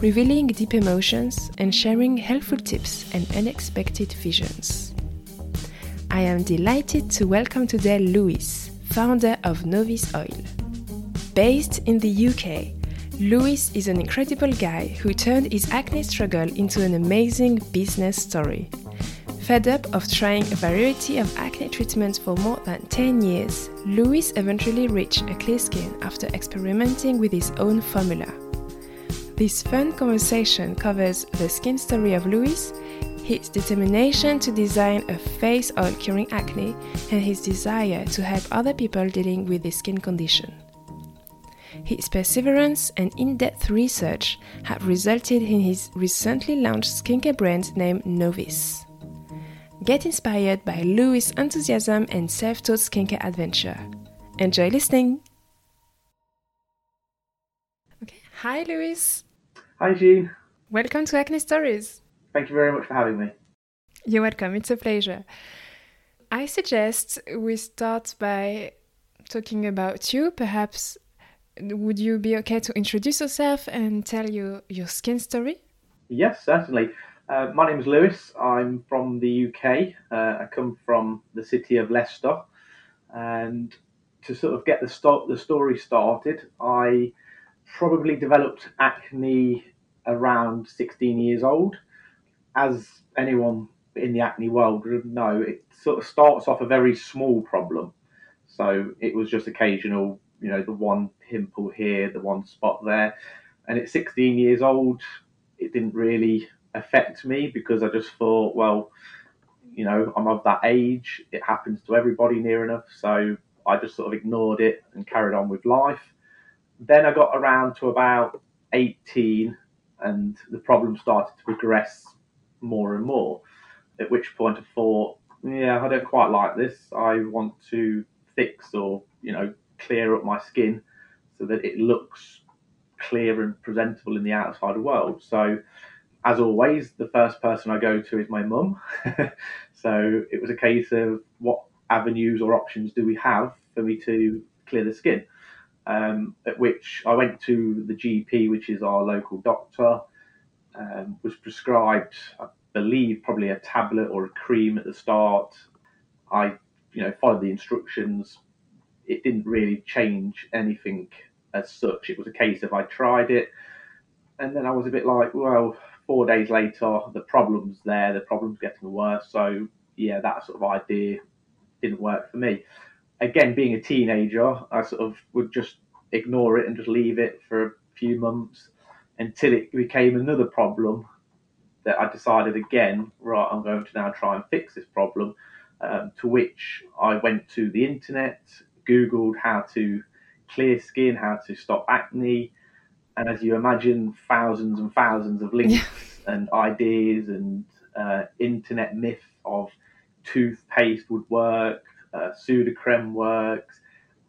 revealing deep emotions and sharing helpful tips and unexpected visions. I am delighted to welcome today Louis, founder of Novus Oil. Based in the UK, Louis is an incredible guy who turned his acne struggle into an amazing business story. Fed up of trying a variety of acne treatments for more than 10 years, Louis eventually reached a clear skin after experimenting with his own formula. This fun conversation covers the skin story of Louis, his determination to design a face oil curing acne, and his desire to help other people dealing with this skin condition. His perseverance and in depth research have resulted in his recently launched skincare brand named Novus. Get inspired by Louis' enthusiasm and self taught skincare adventure. Enjoy listening! Okay. Hi, Louis. Hi, Jean. Welcome to Acne Stories. Thank you very much for having me. You're welcome. It's a pleasure. I suggest we start by talking about you. Perhaps would you be okay to introduce yourself and tell you your skin story? Yes, certainly. Uh, my name is Lewis. I'm from the UK. Uh, I come from the city of Leicester. And to sort of get the, start, the story started, I probably developed acne around 16 years old. As anyone in the acne world would know, it sort of starts off a very small problem. So it was just occasional, you know, the one pimple here, the one spot there. And at 16 years old, it didn't really affect me because I just thought, well, you know, I'm of that age. It happens to everybody near enough. So I just sort of ignored it and carried on with life. Then I got around to about 18 and the problem started to progress more and more. At which point I thought, yeah, I don't quite like this. I want to fix or, you know, clear up my skin so that it looks clear and presentable in the outside world. So, as always, the first person I go to is my mum. so, it was a case of what avenues or options do we have for me to clear the skin? Um, at which I went to the GP, which is our local doctor, um, was prescribed, I believe, probably a tablet or a cream at the start. I, you know, followed the instructions. It didn't really change anything as such. It was a case of I tried it, and then I was a bit like, well, four days later, the problem's there, the problem's getting worse. So yeah, that sort of idea didn't work for me again, being a teenager, I sort of would just ignore it and just leave it for a few months until it became another problem that I decided again, right, I'm going to now try and fix this problem. Um, to which I went to the internet, Googled how to clear skin, how to stop acne. And as you imagine, thousands and thousands of links and ideas and uh, internet myth of toothpaste would work, uh, Sudocrem works,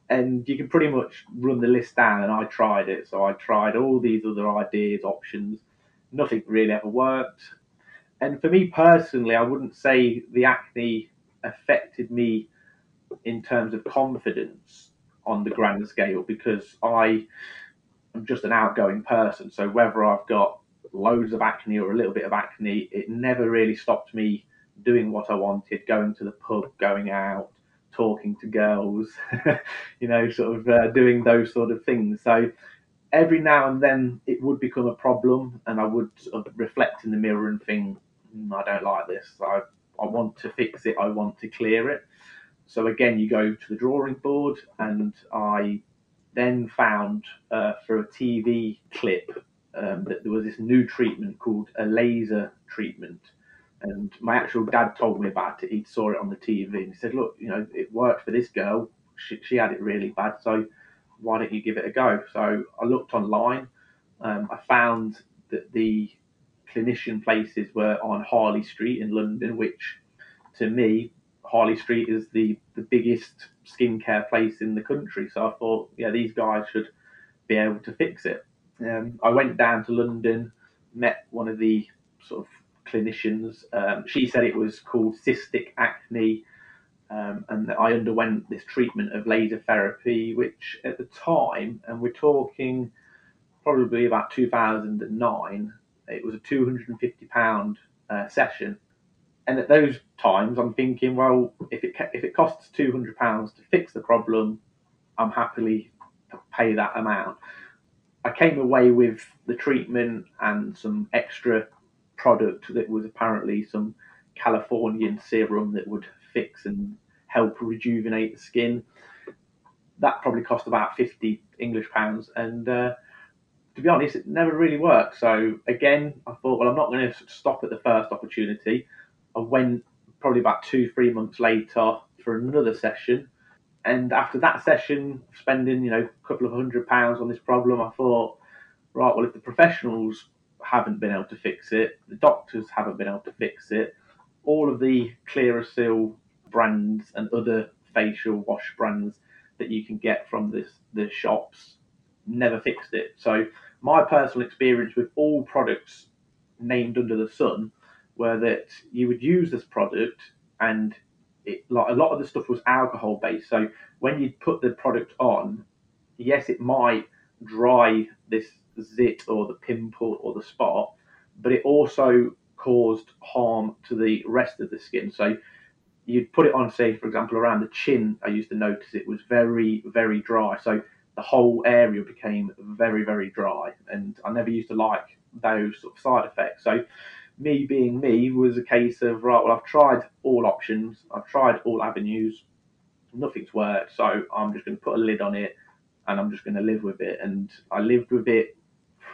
and you can pretty much run the list down. And I tried it, so I tried all these other ideas, options. Nothing really ever worked. And for me personally, I wouldn't say the acne affected me in terms of confidence on the grand scale because I am just an outgoing person. So whether I've got loads of acne or a little bit of acne, it never really stopped me doing what I wanted, going to the pub, going out, talking to girls, you know, sort of uh, doing those sort of things. So every now and then it would become a problem, and I would sort of reflect in the mirror and think, mm, I don't like this. I, I want to fix it. I want to clear it. So again, you go to the drawing board, and I then found uh, for a TV clip um, that there was this new treatment called a laser treatment and my actual dad told me about it. He saw it on the TV and he said, "Look, you know, it worked for this girl. She, she had it really bad, so why don't you give it a go?" So I looked online. Um, I found that the clinician places were on Harley Street in London, which to me, Harley Street is the, the biggest skincare place in the country. So I thought, yeah, these guys should be able to fix it. Um, I went down to London, met one of the sort of clinicians. Um, she said it was called cystic acne, um, and that I underwent this treatment of laser therapy, which at the time, and we're talking probably about 2009, it was a 250 pound uh, session. And at those times, I'm thinking, well, if it if it costs 200 pounds to fix the problem, I'm happily to pay that amount. I came away with the treatment and some extra product that was apparently some Californian serum that would fix and help rejuvenate the skin. That probably cost about 50 English pounds. And uh, to be honest, it never really worked. So again, I thought, well, I'm not going to stop at the first opportunity. I went probably about two, three months later for another session and after that session, spending you know a couple of hundred pounds on this problem, I thought, right, well, if the professionals haven't been able to fix it, the doctors haven't been able to fix it, all of the Clearasil brands and other facial wash brands that you can get from this the shops never fixed it. So my personal experience with all products named under the sun were that you would use this product and it, like a lot of the stuff was alcohol based. So when you put the product on, yes, it might dry this zit or the pimple or the spot, but it also caused harm to the rest of the skin. So you'd put it on, say, for example, around the chin. I used to notice it was very, very dry. So the whole area became very, very dry, and I never used to like those sort of side effects. So me being me was a case of right. Well, I've tried all options. I've tried all avenues. Nothing's worked. So I'm just going to put a lid on it, and I'm just going to live with it. And I lived with it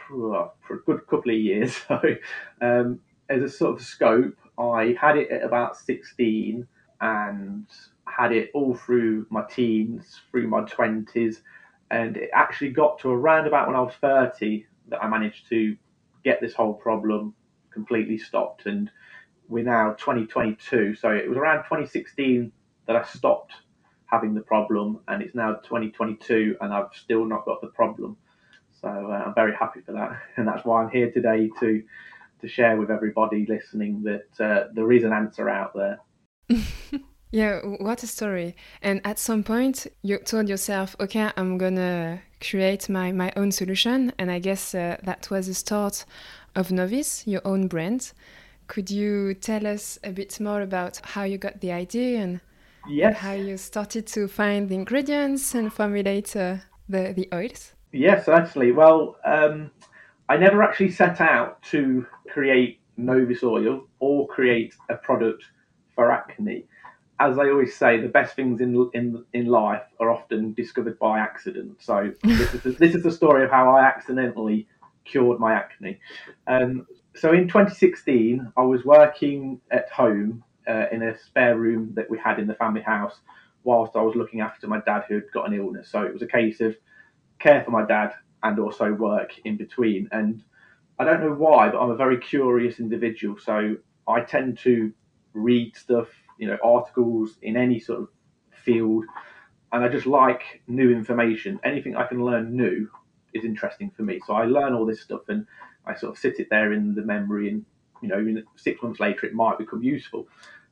for, a good couple of years. So um, as a sort of scope, I had it at about 16 and had it all through my teens, through my 20s, and it actually got to around about when I was 30 that I managed to get this whole problem completely stopped. And we're now 2022, so it was around 2016 that I stopped having the problem, and it's now 2022, and I've still not got the problem. So uh, I'm very happy for that, and that's why I'm here today to to share with everybody listening that uh, there is an answer out there. yeah, what a story! And at some point, you told yourself, "Okay, I'm gonna create my my own solution," and I guess uh, that was the start of Novus, your own brand. Could you tell us a bit more about how you got the idea and yes. how you started to find the ingredients and formulate uh, the, the oils? Yes, actually. Well, um, I never actually set out to create Novus oil or create a product for acne. As I always say, the best things in in in life are often discovered by accident. So this is the, this is the story of how I accidentally cured my acne. Um, so in 2016, I was working at home uh, in a spare room that we had in the family house whilst I was looking after my dad who had got an illness. So it was a case of care for my dad and also work in between. And I don't know why, but I'm a very curious individual. So I tend to read stuff, you know, articles in any sort of field. And I just like new information. Anything I can learn new, is interesting for me. So I learn all this stuff and I sort of sit it there in the memory, and you know, six months later it might become useful.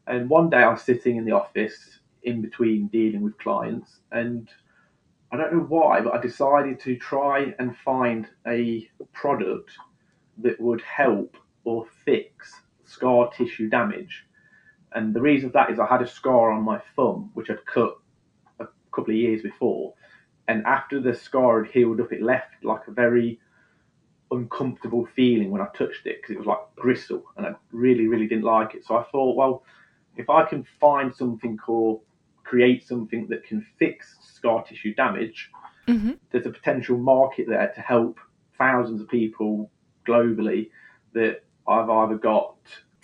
And one day I was sitting in the office in between dealing with clients, and I don't know why, but I decided to try and find a product that would help or fix scar tissue damage. And the reason for that is I had a scar on my thumb, which I'd cut a couple of years before, and after the scar had healed up, it left like a very uncomfortable feeling when I touched it because it was like gristle, and I really, really didn't like it. So I thought, well, if I can find something or create something that can fix scar tissue damage, mm-hmm. there's a potential market there to help thousands of people globally that I've either got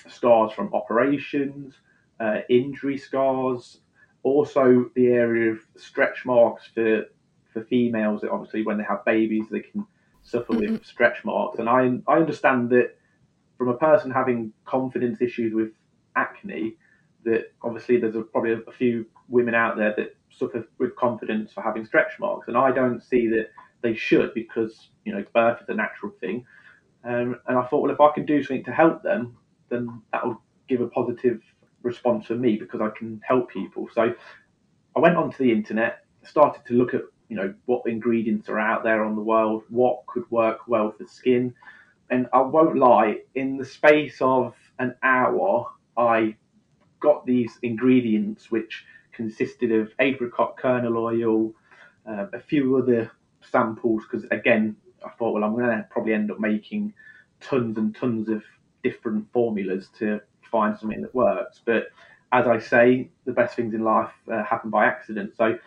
scars from operations, uh, injury scars, also the area of stretch marks for for females, that obviously when they have babies, they can suffer mm-hmm. with stretch marks. And I I understand that from a person having confidence issues with acne, that obviously there's a, probably a, few women out there that suffer with confidence for having stretch marks, and I don't see that they should because you know birth is a natural thing. Um, and I thought, well, if I can do something to help them, then that will give a positive response for me because I can help people. So I went onto the internet, started to look at you know what ingredients are out there on the world, what could work well for skin, and I won't lie, in the space of an hour, I got these ingredients which consisted of apricot kernel oil, uh, a few other samples because again I thought well I'm going to probably end up making tons and tons of different formulas to find something that works. But as I say, the best things in life uh, happen by accident. So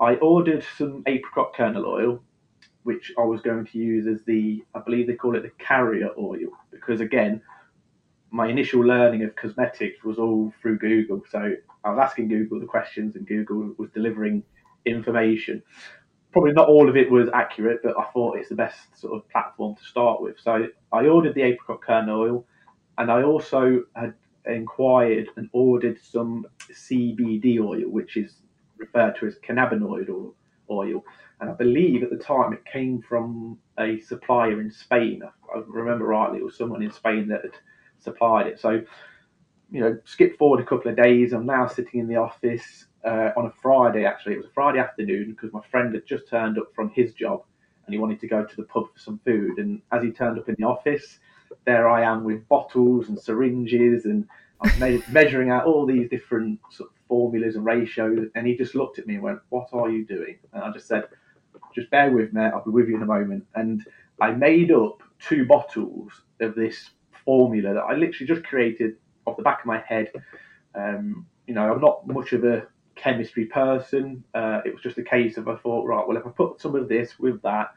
I ordered some apricot kernel oil, which I was going to use as the, I believe they call it the carrier oil, because again, my initial learning of cosmetics was all through Google. So I was asking Google the questions, and Google was delivering information. Probably not all of it was accurate, but I thought it's the best sort of platform to start with. So I ordered the apricot kernel oil, and I also had inquired and ordered some CBD oil, which is referred to as cannabinoid oil. And I believe at the time it came from a supplier in Spain. I remember rightly, it was someone in Spain that had supplied it. So, you know, skip forward a couple of days. I'm now sitting in the office uh, on a Friday, actually. It was a Friday afternoon because my friend had just turned up from his job and he wanted to go to the pub for some food. And as he turned up in the office, there I am with bottles and syringes, and I'm me- measuring out all these different sort of formulas and ratios. And he just looked at me and went, "What are you doing?" And I just said, "Just bear with me. I'll be with you in a moment." And I made up two bottles of this formula that I literally just created off the back of my head. Um, you know, I'm not much of a chemistry person. Uh, it was just a case of I thought, right, well, if I put some of this with that,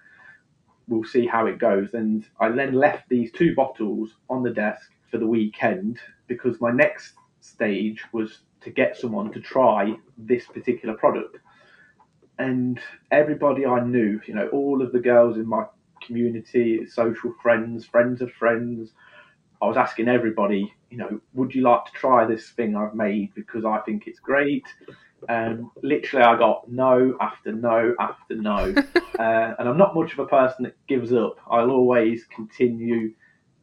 we'll see how it goes. And I then left these two bottles on the desk for the weekend because my next stage was to get someone to try this particular product. And everybody I knew, you know, all of the girls in my community, social friends, friends of friends, I was asking everybody, you know, would you like to try this thing I've made because I think it's great? And literally, I got no after no after no. uh, and I'm not much of a person that gives up. I'll always continue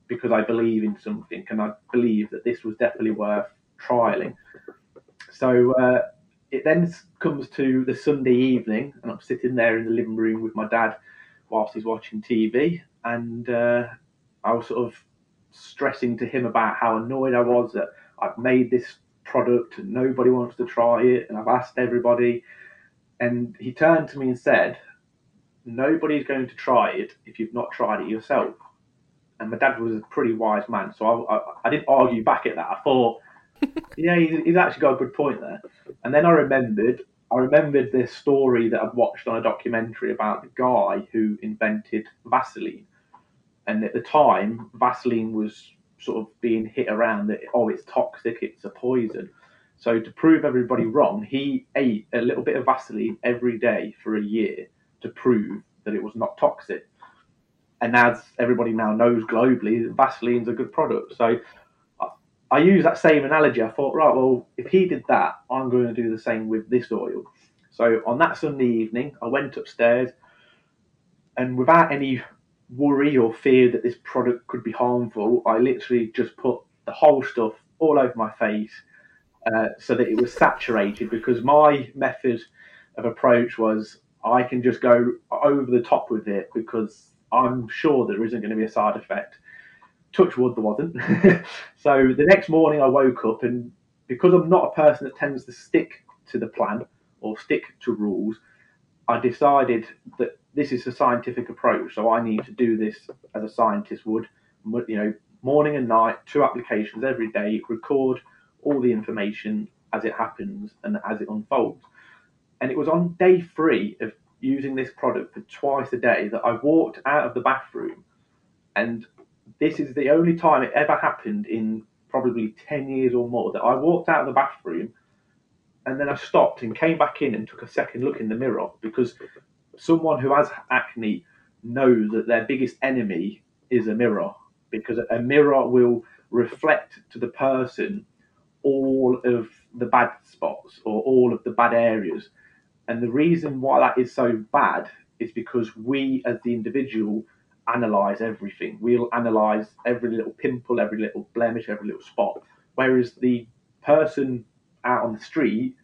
because I believe in something and I believe that this was definitely worth trialing. So uh, it then comes to the Sunday evening, and I'm sitting there in the living room with my dad whilst he's watching TV, and uh, I was sort of stressing to him about how annoyed I was that I've made this product and nobody wants to try it, and I've asked everybody. And he turned to me and said, Nobody's going to try it if you've not tried it yourself. And my dad was a pretty wise man, so I, I, I didn't argue back at that. I thought, yeah, he's, he's actually got a good point there. And then I remembered I remembered this story that I'd watched on a documentary about the guy who invented Vaseline. And at the time, Vaseline was sort of being hit around that oh it's toxic, it's a poison. So to prove everybody wrong, he ate a little bit of Vaseline every day for a year to prove that it was not toxic. And as everybody now knows globally, Vaseline's a good product. So I, I use that same analogy. I thought, right, well, if he did that, I'm going to do the same with this oil. So on that Sunday evening, I went upstairs, and without any worry or fear that this product could be harmful, I literally just put the whole stuff all over my face uh, so that it was saturated because my method of approach was I can just go over the top with it because I'm sure there isn't going to be a side effect. Touch wood, there wasn't. so the next morning I woke up and because I'm not a person that tends to stick to the plan or stick to rules, I decided that this is a scientific approach, so I need to do this as a scientist would. You know, morning and night, two applications every day, record all the information as it happens and as it unfolds. And it was on day three of using this product for twice a day that I walked out of the bathroom, and this is the only time it ever happened in probably 10 years or more that I walked out of the bathroom and then I stopped and came back in and took a second look in the mirror because someone who has acne knows that their biggest enemy is a mirror. because a mirror will reflect to the person all of the bad spots or all of the bad areas. And the reason why that is so bad is because we, as the individual, analyze everything. We'll analyze every little pimple, every little blemish, every little spot. Whereas the person out on the street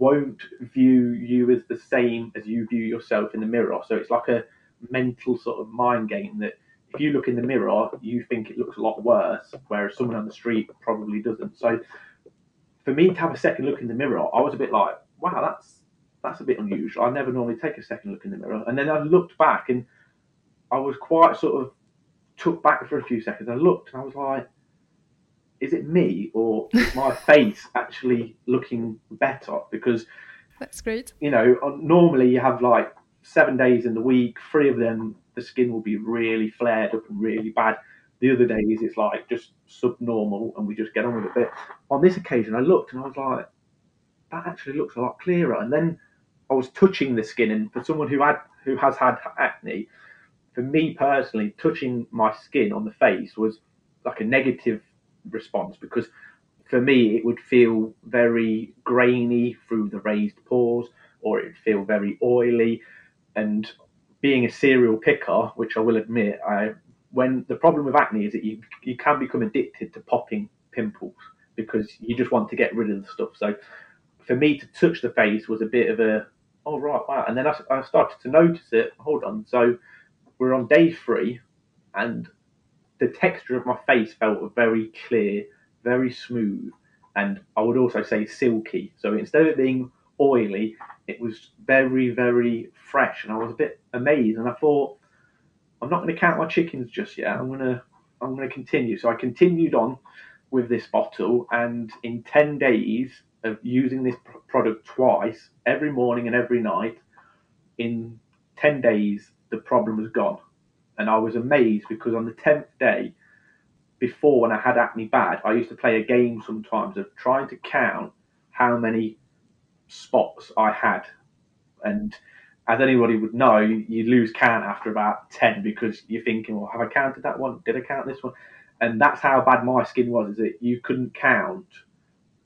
won't view you as the same as you view yourself in the mirror. So it's like a mental sort of mind game that if you look in the mirror, you think it looks a lot worse, whereas someone on the street probably doesn't. So for me to have a second look in the mirror, I was a bit like, wow, that's that's a bit unusual. I never normally take a second look in the mirror. And then I looked back and I was quite sort of took back for a few seconds. I looked and I was like, is it me or my face actually looking better? Because that's great. You know, normally you have like seven days in the week, three of them the skin will be really flared up and really bad. The other days it's like just subnormal and we just get on with it. But on this occasion I looked and I was like, that actually looks a lot clearer. And then I was touching the skin and for someone who had who has had acne, for me personally, touching my skin on the face was like a negative response because for me it would feel very grainy through the raised pores or it would feel very oily. And being a serial picker which i will admit i when the problem with acne is that you you can become addicted to popping pimples because you just want to get rid of the stuff. So for me to touch the face was a bit of a oh right wow. And then i, I started to notice it. Hold on. So we're on day three and the texture of my face felt very clear, very smooth, and I would also say silky. So instead of it being oily, it was very, very fresh, and I was a bit amazed. And I thought, I'm not going to count my chickens just yet. I'm going to, I'm going to continue. So I continued on with this bottle, and in ten days of using this product twice, every morning and every night, in ten days the problem was gone and I was amazed because on the tenth day, before when I had acne bad, I used to play a game sometimes of trying to count how many spots I had, and as anybody would know, you lose count after about ten because you're thinking, well, have I counted that one? Did I count this one? And that's how bad my skin was. Is that you couldn't count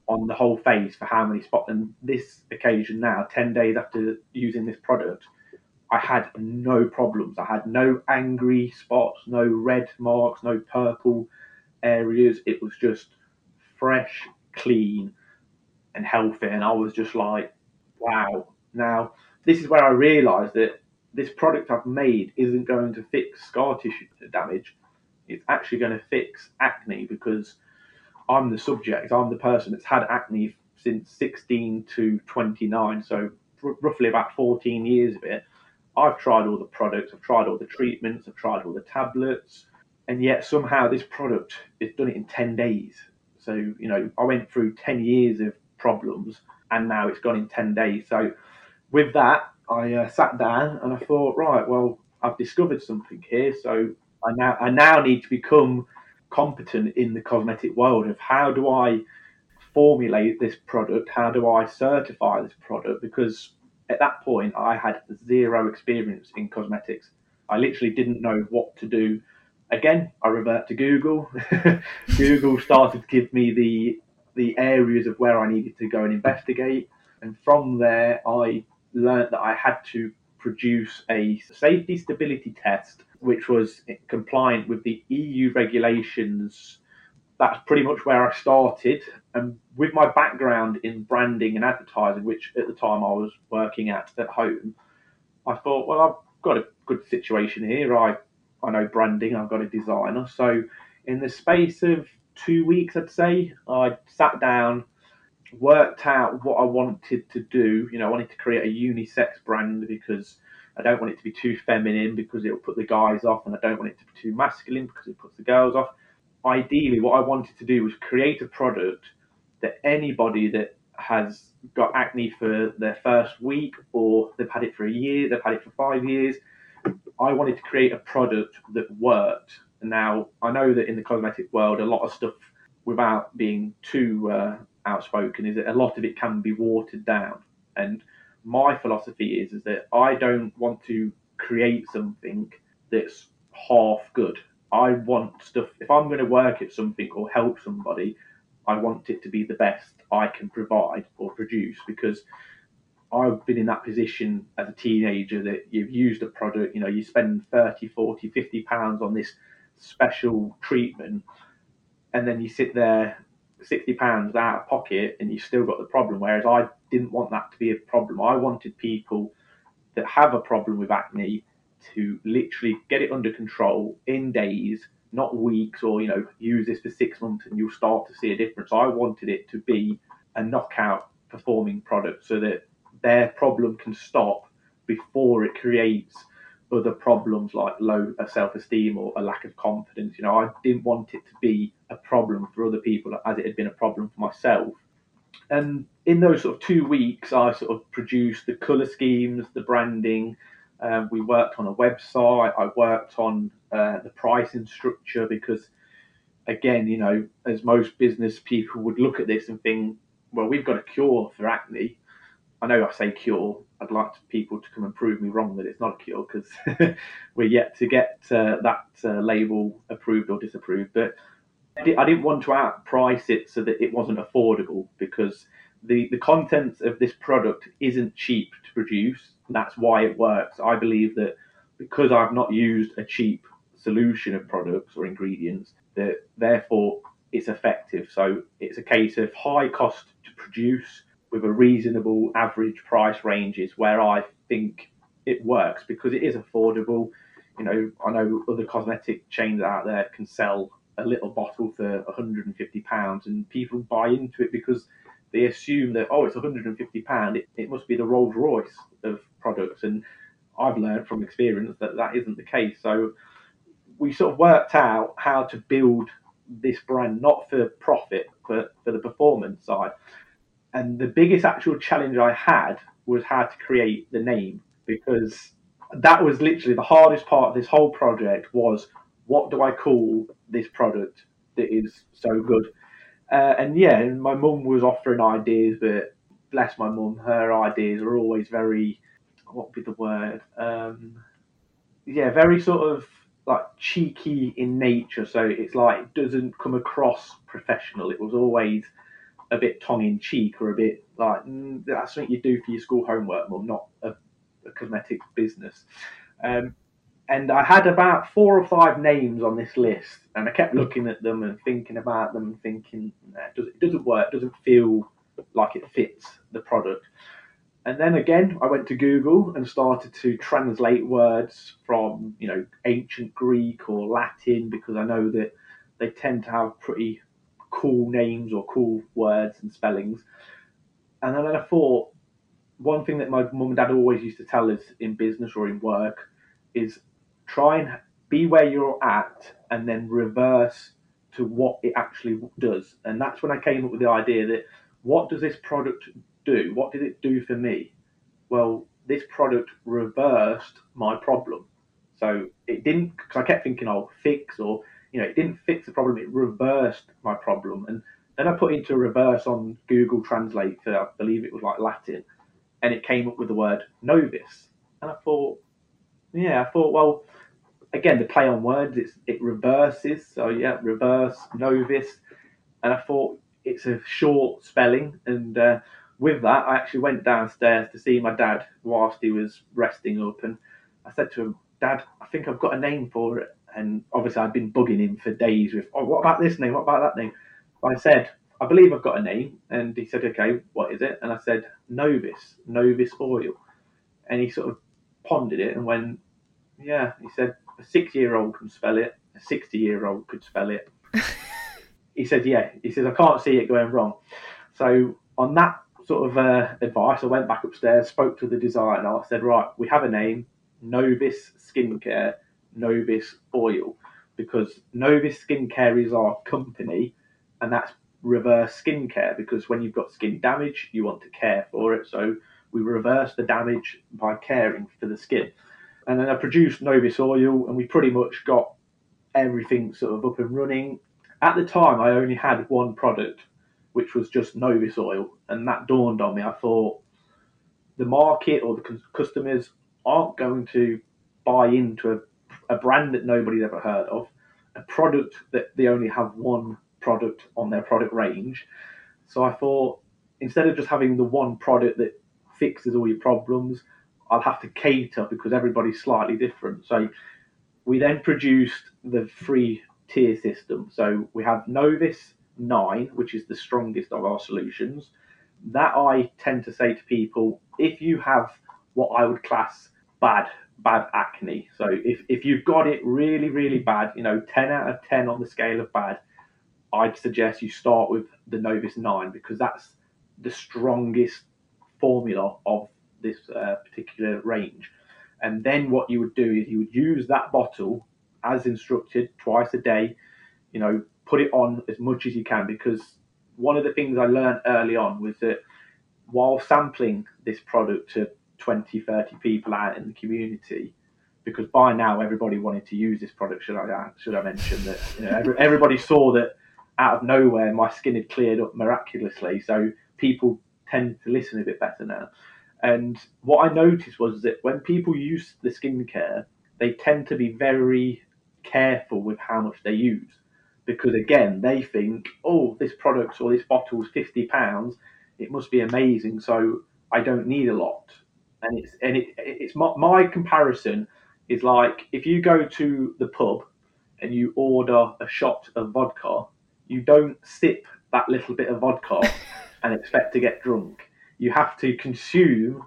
on the whole face for how many spots. And this occasion now, ten days after using this product, I had no problems. I had no angry spots, no red marks, no purple areas. It was just fresh, clean, and healthy. And I was just like, wow. Now, this is where I realised that this product I've made isn't going to fix scar tissue damage. It's actually going to fix acne because I'm the subject. I'm the person that's had acne since 16 to 29, so r- roughly about 14 years of it. I've tried all the products, I've tried all the treatments, I've tried all the tablets, and yet somehow this product has done it in 10 days. So, you know, I went through 10 years of problems and now it's gone in 10 days. So, with that, I uh, sat down and I thought, right, well, I've discovered something here. So, I now, I now need to become competent in the cosmetic world of how do I formulate this product? How do I certify this product? Because at that point, I had zero experience in cosmetics. I literally didn't know what to do. Again, I revert to Google. Google started to give me the the areas of where I needed to go and investigate, and from there, I learned that I had to produce a safety stability test, which was compliant with the EU regulations that's pretty much where I started. And with my background in branding and advertising, which at the time I was working at at home, I thought, well, I've got a good situation here. I I know branding. I've got a designer. So in the space of two weeks, I'd say, I sat down, worked out what I wanted to do. You know, I wanted to create a unisex brand because I don't want it to be too feminine because it'll put the guys off, and I don't want it to be too masculine because it puts the girls off ideally, what I wanted to do was create a product that anybody that has got acne for their first week or they've had it for a year, they've had it for five years. I wanted to create a product that worked. Now, I know that in the cosmetic world, a lot of stuff, without being too uh, outspoken, is that a lot of it can be watered down. And my philosophy is, is that I don't want to create something that's half good. I want stuff. If I'm going to work at something or help somebody, I want it to be the best I can provide or produce because I've been in that position as a teenager that you've used a product, you know, you spend 30, 40, 50 pounds on this special treatment and then you sit there 60 pounds out of pocket and you've still got the problem. Whereas I didn't want that to be a problem. I wanted people that have a problem with acne to literally get it under control in days, not weeks, or you know, use this for six months and you'll start to see a difference. I wanted it to be a knockout performing product so that their problem can stop before it creates other problems like low uh, self-esteem or a lack of confidence. You know, I didn't want it to be a problem for other people as it had been a problem for myself. And in those sort of two weeks, I sort of produced the color schemes, the branding. Um, we worked on a website. I worked on uh, the pricing structure because, again, you know, as most business people would look at this and think, well, we've got a cure for acne. I know I say cure. I'd like people to come and prove me wrong that it's not a cure because we're yet to get uh, that uh, label approved or disapproved. But I didn't want to outprice it so that it wasn't affordable because the, the contents of this product isn't cheap to produce. That's why it works. I believe that because I've not used a cheap solution of products or ingredients, that therefore it's effective. So it's a case of high cost to produce with a reasonable average price ranges where I think it works because it is affordable. You know, I know other cosmetic chains out there can sell a little bottle for 150 pounds, and people buy into it because they assume that oh, it's 150 pound, it, it must be the Rolls Royce of products, and I've learned from experience that that isn't the case. So we sort of worked out how to build this brand not for profit, but for the performance side. And the biggest actual challenge I had was how to create the name because that was literally the hardest part of this whole project was what do I call this product that is so good? Uh, and yeah, my mum was offering ideas, but bless my mum, her ideas are always very, what would be the word? Um, yeah, very sort of like cheeky in nature. So it's like it doesn't come across professional. It was always a bit tongue in cheek or a bit like mm, that's something you do for your school homework, mum, not a, a cosmetic business. Um, and I had about four or five names on this list, and I kept looking at them and thinking about them and thinking, nah, it, doesn't, work, doesn't feel like it fits the product. And then again, I went to Google and started to translate words from, you know, ancient Greek or Latin because I know that they tend to have pretty cool names or cool words and spellings. And then I thought, one thing that my mum and dad always used to tell us in business or in work is try and be where you're at and then reverse to what it actually does. And that's when I came up with the idea that what does this product do? What did it do for me? Well, this product reversed my problem. So it didn't, because I kept thinking, oh, fix, or, you know, it didn't fix the problem, it reversed my problem. And then I put into reverse on Google Translate for, I believe it was like Latin, and it came up with the word Novus. And I thought, yeah, I thought, well, again, the play on words, it's, it reverses. So, yeah, reverse, Novus. And I thought it's a short spelling. And uh, with that, I actually went downstairs to see my dad whilst he was resting up. And I said to him, Dad, I think I've got a name for it. And obviously, I'd been bugging him for days with, oh, what about this name? What about that name? I said, I believe I've got a name. And he said, okay, what is it? And I said, "Novus, Novus Oil. And he sort of pondered it and went, yeah. He said, a six year old can spell it, a 60 year old could spell it. he said, yeah. He says, I can't see it going wrong. So, on that sort of uh, advice, I went back upstairs, spoke to the designer, I said, right, we have a name, Novus Skincare, Novus Oil, because Novus Skincare is our company, and that's reverse skincare because when you've got skin damage, you want to care for it. So we reverse the damage by caring for the skin and then I produced Novus Oil, and we pretty much got everything sort of up and running. At the time, I only had one product, which was just Novus Oil, and that dawned on me. I thought the market or the customers aren't going to buy into a, a brand that nobody's ever heard of, a product that they only have one product on their product range. So I thought instead of just having the one product that fixes all your problems, I'll have to cater because everybody's slightly different. So we then produced the free tier system. So we have Novus 9, which is the strongest of our solutions. That I tend to say to people if you have what I would class bad bad acne. So if, if you've got it really, really bad, you know, 10 out of 10 on the scale of bad, I'd suggest you start with the Novus 9 because that's the strongest formula of this uh, particular range. And then what you would do is you would use that bottle as instructed twice a day, you know, put it on as much as you can because one of the things I learned early on was that while sampling this product to 20, 30 people out in the community, because by now everybody wanted to use this product. Should I should I mention that you know, every, everybody saw that out of nowhere my skin had cleared up miraculously. So people tend to listen a bit better now. And what I noticed was that when people use the skincare, they tend to be very careful with how much they use because again they think, oh, this product or this bottle is fifty pounds, it must be amazing, so I don't need a lot. And it's and it, it's my, my comparison is like if you go to the pub and you order a shot of vodka, you don't sip that little bit of vodka and expect to get drunk. You have to consume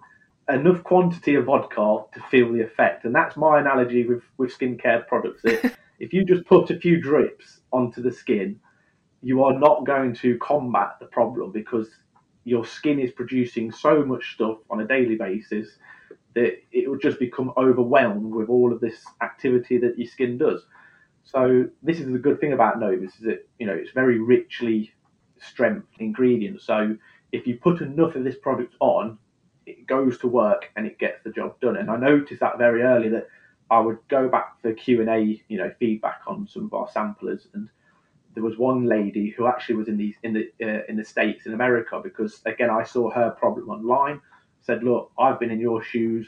enough quantity of vodka to feel the effect. And that's my analogy with, with skincare products. if you just put a few drips onto the skin, you are not going to combat the problem because your skin is producing so much stuff on a daily basis that it will just become overwhelmed with all of this activity that your skin does. So this is the good thing about Novus is that you know it's very richly strength ingredients. So if you put enough of this product on, it goes to work and it gets the job done. And I noticed that very early that I would go back for Q and A, you know, feedback on some of our samplers, and there was one lady who actually was in the in the uh, in the states in America because again I saw her problem online. Said, look, I've been in your shoes.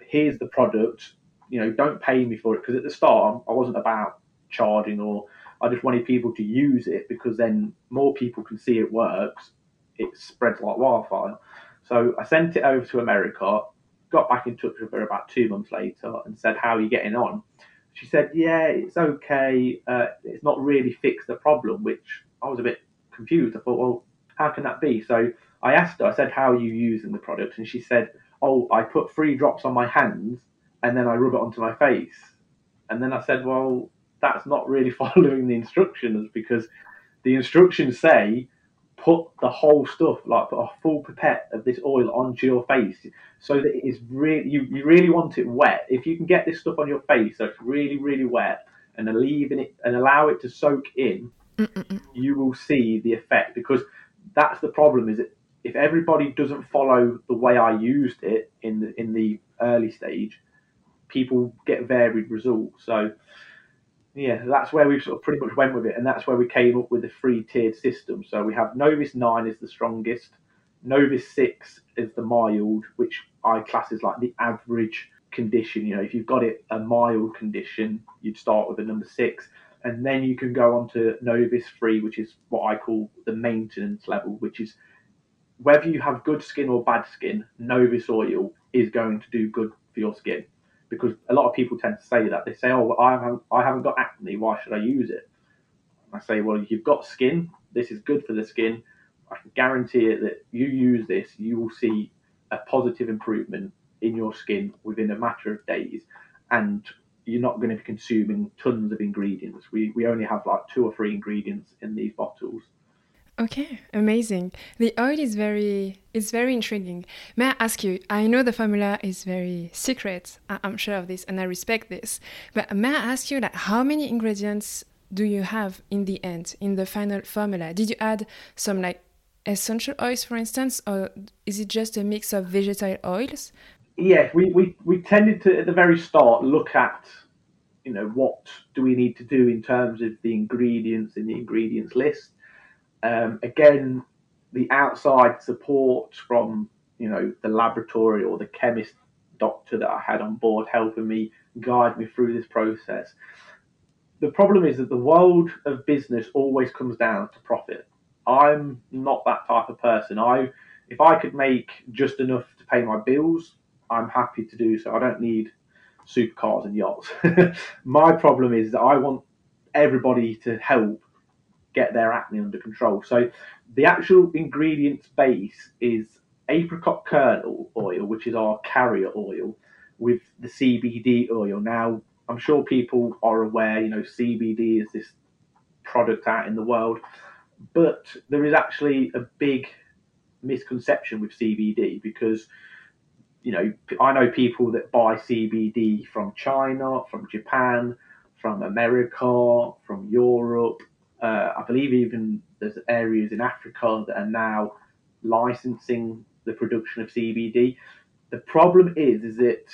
Here's the product. You know, don't pay me for it because at the start I wasn't about charging or I just wanted people to use it because then more people can see it works. It spreads like wildfire. So I sent it over to America, got back in touch with her about two months later and said, How are you getting on? She said, Yeah, it's okay. Uh, it's not really fixed the problem, which I was a bit confused. I thought, Well, how can that be? So I asked her, I said, How are you using the product? And she said, Oh, I put three drops on my hands and then I rub it onto my face. And then I said, Well, that's not really following the instructions because the instructions say put the whole stuff, like put a full pipette of this oil onto your face, so that it is really you, you really want it wet. If you can get this stuff on your face, so it's really really wet, and leaving it and allow it to soak in, Mm-mm-mm. you will see the effect. Because that's the problem is that if everybody doesn't follow the way I used it in the in the early stage, people get varied results. So yeah, that's where we sort of pretty much went with it, and that's where we came up with the three tiered system. So we have Novus 9 is the strongest, Novus 6 is the mild, which I class as like the average condition. You know, if you've got it a mild condition, you'd start with a number 6, and then you can go on to Novus 3, which is what I call the maintenance level, which is whether you have good skin or bad skin, Novus oil is going to do good for your skin lot of people tend to say that they say, "Oh, I haven't, I haven't got acne. Why should I use it?" I say, "Well, you've got skin. This is good for the skin. I can guarantee it that you use this, you will see a positive improvement in your skin within a matter of days, and you're not going to be consuming tons of ingredients. We we only have like two or three ingredients in these bottles." Okay, amazing. The oil is very it's very intriguing. May I ask you, I know the formula is very secret. I'm sure of this and I respect this. But may I ask you like how many ingredients do you have in the end in the final formula? Did you add some like essential oils for instance or is it just a mix of vegetable oils? Yeah, we, we, we tended to at the very start look at you know what do we need to do in terms of the ingredients in the ingredients list um, again, the outside support from you know the laboratory or the chemist doctor that I had on board helping me guide me through this process. the problem is that the world of business always comes down to profit. I'm not that type of person. I if I could make just enough to pay my bills, I'm happy to do so. I don't need supercars and yachts. my problem is that I want everybody to help get their acne under control. So the actual ingredients base is apricot kernel oil, which is our carrier oil, with the CBD oil. Now, I'm sure people are aware, you know, CBD is this product out in the world, but there is actually a big misconception with CBD because, you know, I know people that buy CBD from China, from Japan, from America, from Europe. Uh, I believe even there's areas in Africa that are now licensing the production of CBD. The problem is, is that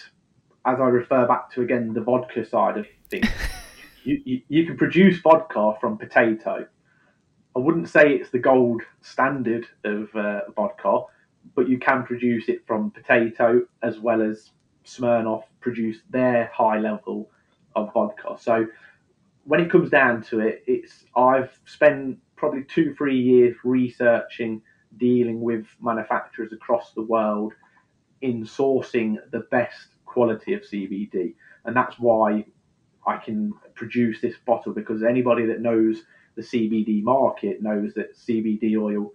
as I refer back to again the vodka side of things, you, you, you can produce vodka from potato. I wouldn't say it's the gold standard of uh, vodka, but you can produce it from potato as well as Smirnoff produce their high level of vodka. So when it comes down to it, it's I've spent probably two three years researching, dealing with manufacturers across the world in sourcing the best quality of CBD, and that's why I can produce this bottle because anybody that knows the CBD market knows that CBD oil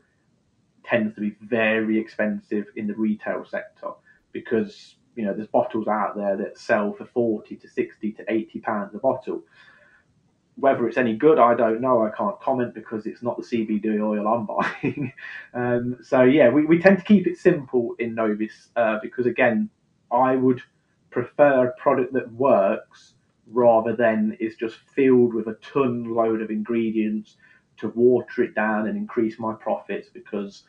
tends to be very expensive in the retail sector because you know there's bottles out there that sell for 40 to 60 to 80 pounds a bottle whether it's any good, I don't know. I can't comment because it's not the CBD oil I'm buying. um, so yeah, we, we tend to keep it simple in Novus uh, because again, I would prefer a product that works rather than is just filled with a ton load of ingredients to water it down and increase my profits because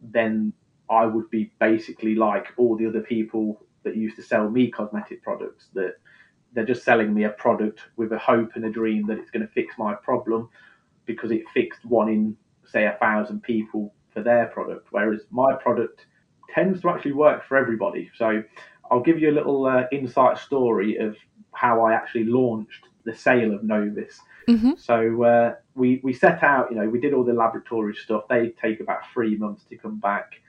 then I would be basically like all the other people that used to sell me cosmetic products that they're just selling me a product with a hope and a dream that it's going to fix my problem because it fixed one in say a thousand people for their product whereas my product tends to actually work for everybody. So i'll give you a little uh, insight story of how i actually launched the sale of novus. Mm-hmm. so uh, we we set out you know we did all the laboratory stuff. They take about three months to come back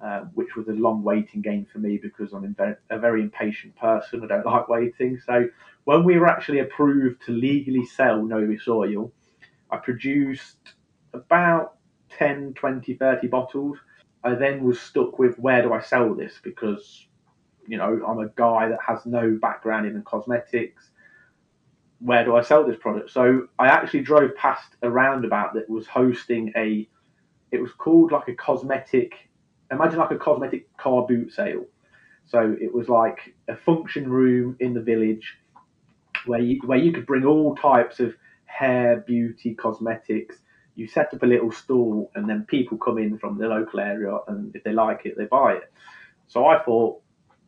uh, which was a long waiting game for me because I'm a very impatient person. I don't like waiting. So when we were actually approved to legally sell Novus Oil, I produced about 10, 20, 30 bottles. I then was stuck with where do I sell this because, you know, I'm a guy that has no background in cosmetics. Where do I sell this product? So I actually drove past a roundabout that was hosting a, it was called like a cosmetic imagine like a cosmetic car boot sale. So it was like a function room in the village where you where you could bring all types of hair, beauty, cosmetics. You set up a little stall, and then people come in from the local area, and if they like it, they buy it. So I thought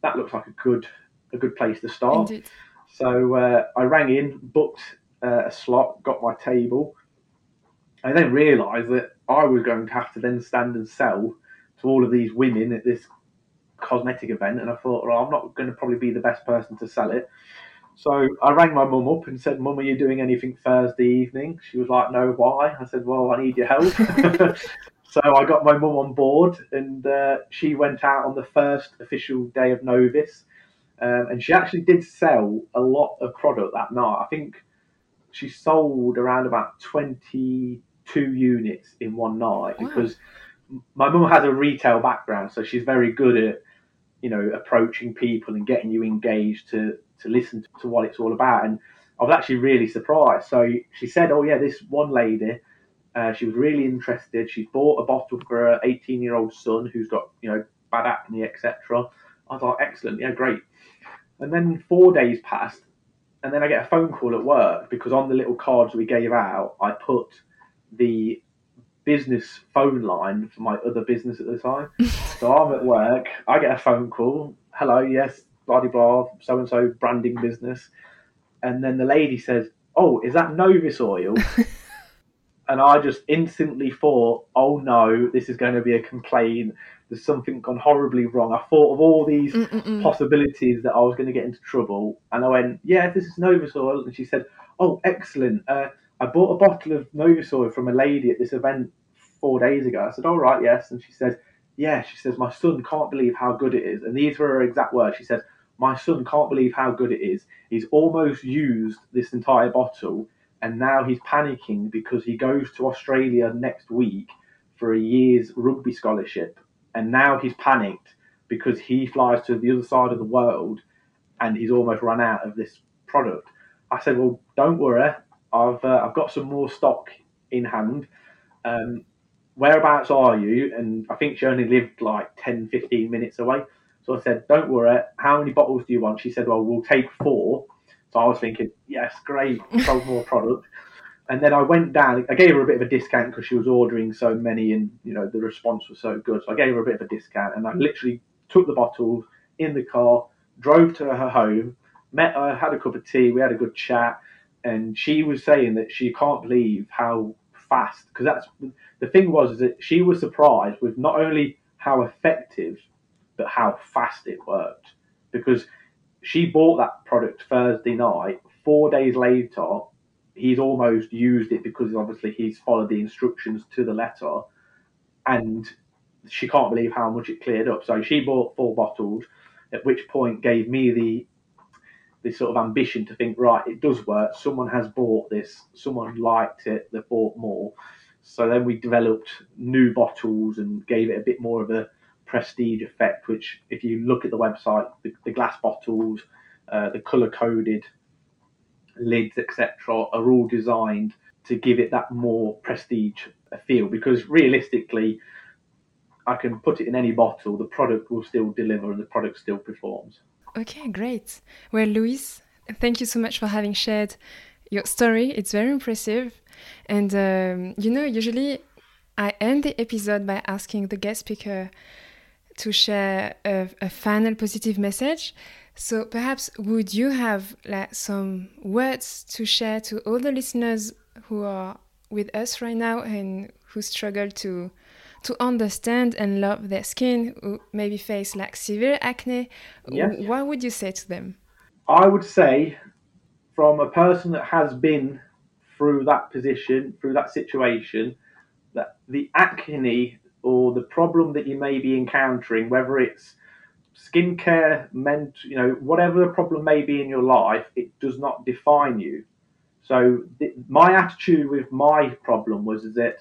that looks like a good a good place to start. Indeed. So uh, I rang in, booked uh, a slot, got my table. I then realised that I was going to have to then stand and sell to all of these women at this cosmetic event, and I thought, well, I'm not going to probably be the best person to sell it. So I rang my mum up and said, Mum, are you doing anything Thursday evening? She was like, No, why? I said, Well, I need your help. so I got my mum on board, and uh, she went out on the first official day of Novus. Um, and she actually did sell a lot of product that night. I think she sold around about 22 units in one night wow. because my mum has a retail background, so she's very good at you know approaching people and getting you engaged to to listen to what it's all about. And I was actually really surprised. So she said, "Oh yeah, this one lady." Uh, she was really interested. She bought a bottle for her 18 year old son who's got, you know, bad acne, etc. I like, excellent, yeah, great. And then four days passed, and then I get a phone call at work because on the little cards we gave out, I put the business phone line for my other business at the time. so I'm at work, I get a phone call. Hello, yes, blah blah, so and so branding business, and then the lady says, "Oh, is that Novus oil?" and I just instantly thought, "Oh no, this is going to be a complaint. There's something gone horribly wrong." I thought of all these Mm-mm-mm. possibilities that I was going to get into trouble, and I went, "Yeah, this is Novus oil," and she said, "Oh, excellent! Uh, I bought a bottle of Novus Oil from a lady at this event four days ago." I said, "All right, yes," and she said, "Yeah." She says, "My son can't believe how good it is," and these were her exact words. She said, "My son can't believe how good it is. He's almost used this entire bottle." And now he's panicking because he goes to Australia next week for a year's rugby scholarship. And now he's panicked because he flies to the other side of the world and he's almost run out of this product. I said, well, don't worry. I've uh, I've got some more stock in hand. Um, whereabouts are you? And I think she only lived like 10, 15 minutes away. So I said, don't worry. How many bottles do you want? She said, well, we'll take four. So I was thinking, yes, great, sold more product. And then I went down. I gave her a bit of a discount because she was ordering so many, and you know the response was so good. So I gave her a bit of a discount, and I literally took the bottles in the car, drove to her home, met her, had a cup of tea, we had a good chat, and she was saying that she can't believe how fast because that's the thing was that she was surprised with not only how effective but how fast it worked because she bought that product Thursday night. Four days later, he's almost used it because obviously he's followed the instructions to the letter, and she can't believe how much it cleared up. So she bought four bottles, at which point gave me the this sort of ambition to think, right, it does work. Someone has bought this, someone liked it, they bought more. So then we developed new bottles and gave it a bit more of a prestige effect. Which, if you look at the website, the, the glass bottles, uh, the color coded lids, etc., are all designed to give it that more prestige feel. Because realistically, I can put it in any bottle, the product will still deliver and the product still performs. Okay, great. Well, Luis, thank you so much for having shared your story. It's very impressive. And, um, you know, usually I end the episode by asking the guest speaker to share a, a final positive message. So perhaps would you have like, some words to share to all the listeners who are with us right now and who struggle to to understand and love their skin, who maybe face like severe acne, yes. what would you say to them? I would say, from a person that has been through that position, through that situation, that the acne or the problem that you may be encountering, whether it's skincare, meant you know, whatever the problem may be in your life, it does not define you. So th- my attitude with my problem was that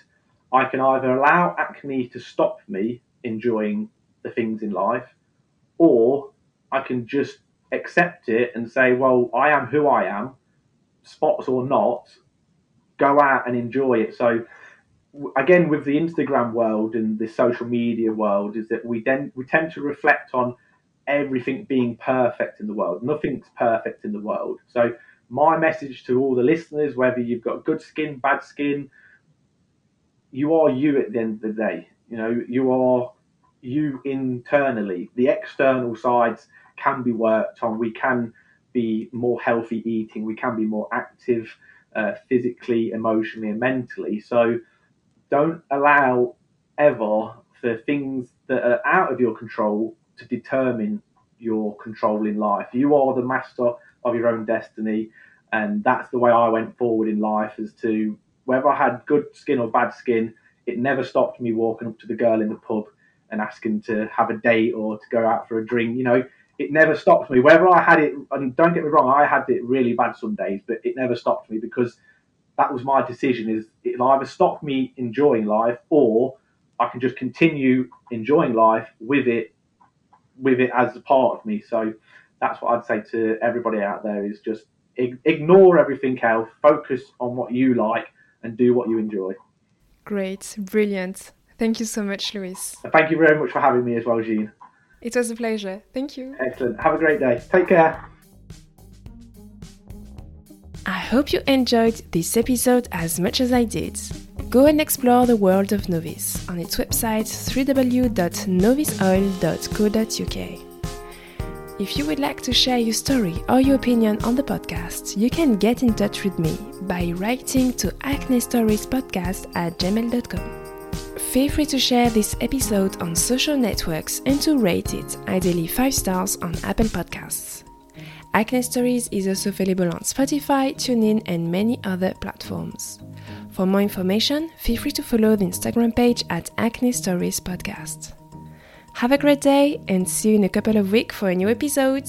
I can either allow acne to stop me enjoying the things in life, or I can just accept it and say, well, I am who I am, spots or not, go out and enjoy it. So again, with the Instagram world and the social media world, is that we then we tend to reflect on everything being perfect in the world. Nothing's perfect in the world. So my message to all the listeners, whether you've got good skin, bad skin, you are you at the end of the day. You know, you are you internally. The external sides can be worked on. We can be more healthy eating. We can be more active uh, physically, emotionally, and mentally. So don't allow ever for things that are out of your control to determine your control in life. You are the master of your own destiny. And that's the way I went forward in life as to whether I had good skin or bad skin, it never stopped me walking up to the girl in the pub and asking to have a date or to go out for a drink. You know, it never stopped me. Whether I had it, and don't get me wrong, I had it really bad some days, but it never stopped me because that was my decision. Is it either stopped me enjoying life or I can just continue enjoying life with it, with it as a part of me. So that's what I'd say to everybody out there: is just ignore everything else, focus on what you like, and do what you enjoy. Great, brilliant. Thank you so much, Luis. Thank you very much for having me as well, Jean. It was a pleasure. Thank you. Excellent. Have a great day. Take care. I hope you enjoyed this episode as much as I did. Go and explore the world of Novus on its website www.novusoil.co.uk. If you would like to share your story or your opinion on the podcast, you can get in touch with me by writing to acne stories podcast at gmail.com. Feel free to share this episode on social networks and to rate it, ideally 5 stars on Apple Podcasts. Acne Stories is also available on Spotify, TuneIn, and many other platforms. For more information, feel free to follow the Instagram page at Acne Stories Podcast. Have a great day and see you in a couple of weeks for a new episode.